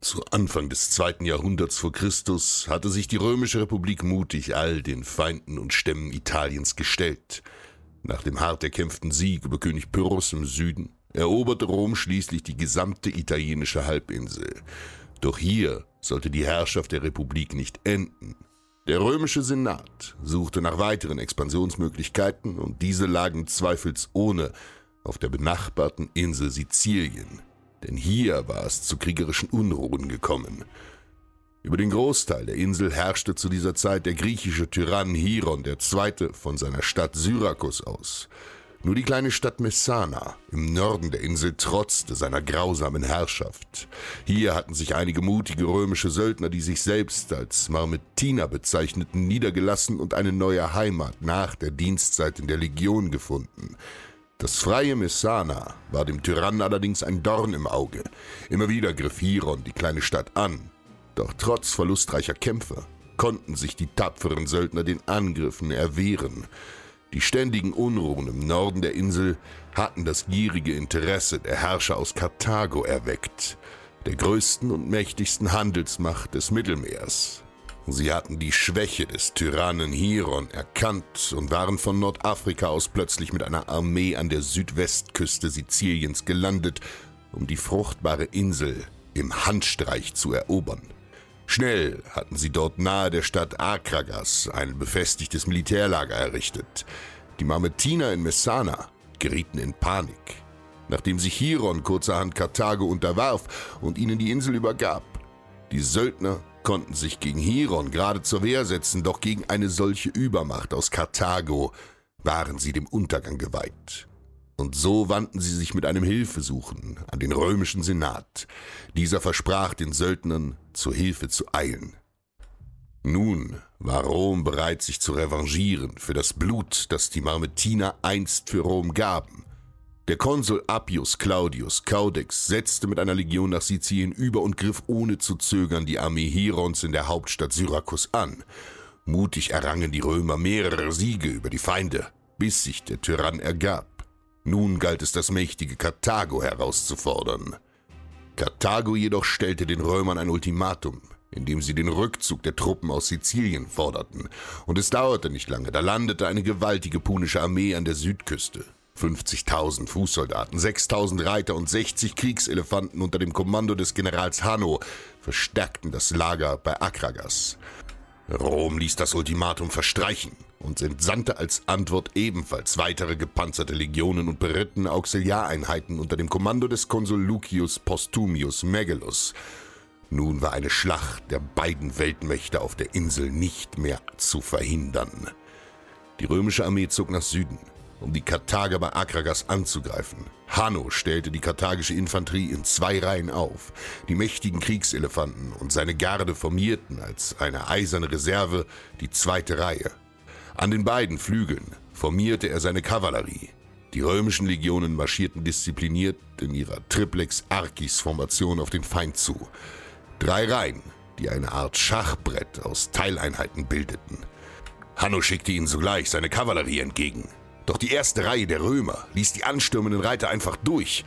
Zu Anfang des zweiten Jahrhunderts vor Christus hatte sich die römische Republik mutig all den Feinden und Stämmen Italiens gestellt. Nach dem hart erkämpften Sieg über König Pyrrhus im Süden eroberte Rom schließlich die gesamte italienische Halbinsel. Doch hier sollte die Herrschaft der Republik nicht enden. Der römische Senat suchte nach weiteren Expansionsmöglichkeiten und diese lagen zweifelsohne auf der benachbarten Insel Sizilien. Denn hier war es zu kriegerischen Unruhen gekommen. Über den Großteil der Insel herrschte zu dieser Zeit der griechische Tyrann Hieron II. von seiner Stadt Syrakus aus. Nur die kleine Stadt Messana im Norden der Insel trotzte seiner grausamen Herrschaft. Hier hatten sich einige mutige römische Söldner, die sich selbst als Marmetiner bezeichneten, niedergelassen und eine neue Heimat nach der Dienstzeit in der Legion gefunden. Das freie Messana war dem Tyrannen allerdings ein Dorn im Auge. Immer wieder griff Hieron die kleine Stadt an. Doch trotz verlustreicher Kämpfe konnten sich die tapferen Söldner den Angriffen erwehren. Die ständigen Unruhen im Norden der Insel hatten das gierige Interesse der Herrscher aus Karthago erweckt, der größten und mächtigsten Handelsmacht des Mittelmeers. Sie hatten die Schwäche des Tyrannen Hieron erkannt und waren von Nordafrika aus plötzlich mit einer Armee an der Südwestküste Siziliens gelandet, um die fruchtbare Insel im Handstreich zu erobern. Schnell hatten sie dort nahe der Stadt Akragas ein befestigtes Militärlager errichtet. Die Mametiner in Messana gerieten in Panik, nachdem sich Hieron kurzerhand Karthago unterwarf und ihnen die Insel übergab. Die Söldner konnten sich gegen Hieron gerade zur Wehr setzen, doch gegen eine solche Übermacht aus Karthago waren sie dem Untergang geweiht. Und so wandten sie sich mit einem Hilfesuchen an den römischen Senat. Dieser versprach den Söldnern, zur Hilfe zu eilen. Nun war Rom bereit, sich zu revanchieren für das Blut, das die Marmetiner einst für Rom gaben. Der Konsul Appius Claudius Caudex setzte mit einer Legion nach Sizilien über und griff ohne zu zögern die Armee Hierons in der Hauptstadt Syrakus an. Mutig errangen die Römer mehrere Siege über die Feinde, bis sich der Tyrann ergab. Nun galt es, das mächtige Karthago herauszufordern. Karthago jedoch stellte den Römern ein Ultimatum, indem sie den Rückzug der Truppen aus Sizilien forderten. Und es dauerte nicht lange, da landete eine gewaltige punische Armee an der Südküste. 50.000 Fußsoldaten, 6.000 Reiter und 60 Kriegselefanten unter dem Kommando des Generals Hanno verstärkten das Lager bei Akragas. Rom ließ das Ultimatum verstreichen und entsandte als Antwort ebenfalls weitere gepanzerte Legionen und berittene Auxiliareinheiten unter dem Kommando des Konsul Lucius Postumius Megellus. Nun war eine Schlacht der beiden Weltmächte auf der Insel nicht mehr zu verhindern. Die römische Armee zog nach Süden, um die Karthager bei Akragas anzugreifen. Hanno stellte die karthagische Infanterie in zwei Reihen auf. Die mächtigen Kriegselefanten und seine Garde formierten als eine eiserne Reserve die zweite Reihe. An den beiden Flügeln formierte er seine Kavallerie. Die römischen Legionen marschierten diszipliniert in ihrer Triplex Archis Formation auf den Feind zu. Drei Reihen, die eine Art Schachbrett aus Teileinheiten bildeten. Hanno schickte ihnen sogleich seine Kavallerie entgegen. Doch die erste Reihe der Römer ließ die anstürmenden Reiter einfach durch,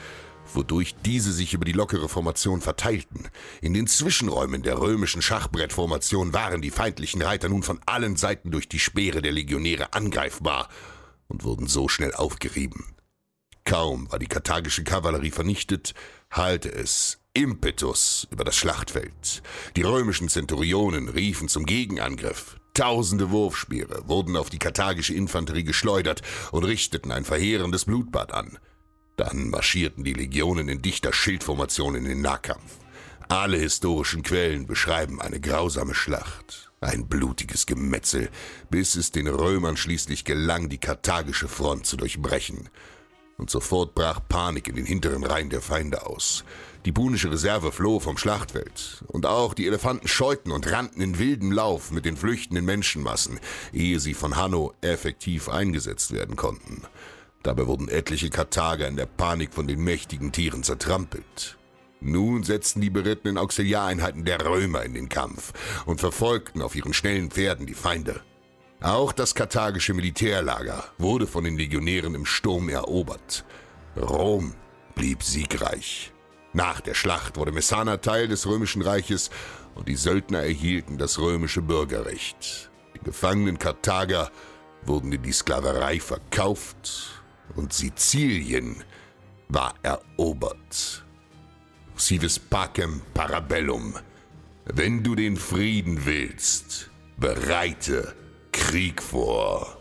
wodurch diese sich über die lockere Formation verteilten. In den Zwischenräumen der römischen Schachbrettformation waren die feindlichen Reiter nun von allen Seiten durch die Speere der Legionäre angreifbar und wurden so schnell aufgerieben. Kaum war die karthagische Kavallerie vernichtet, halte es Impetus über das Schlachtfeld. Die römischen Zenturionen riefen zum Gegenangriff. Tausende Wurfspeere wurden auf die karthagische Infanterie geschleudert und richteten ein verheerendes Blutbad an. Dann marschierten die Legionen in dichter Schildformation in den Nahkampf. Alle historischen Quellen beschreiben eine grausame Schlacht, ein blutiges Gemetzel, bis es den Römern schließlich gelang, die karthagische Front zu durchbrechen. Und sofort brach Panik in den hinteren Reihen der Feinde aus. Die punische Reserve floh vom Schlachtfeld, und auch die Elefanten scheuten und rannten in wildem Lauf mit den flüchtenden Menschenmassen, ehe sie von Hanno effektiv eingesetzt werden konnten. Dabei wurden etliche Karthager in der Panik von den mächtigen Tieren zertrampelt. Nun setzten die berittenen Auxiliareinheiten der Römer in den Kampf und verfolgten auf ihren schnellen Pferden die Feinde. Auch das karthagische Militärlager wurde von den Legionären im Sturm erobert. Rom blieb siegreich. Nach der Schlacht wurde Messana Teil des römischen Reiches und die Söldner erhielten das römische Bürgerrecht. Die gefangenen Karthager wurden in die Sklaverei verkauft und Sizilien war erobert. Civis pacem parabellum. Wenn du den Frieden willst, bereite Krieg vor.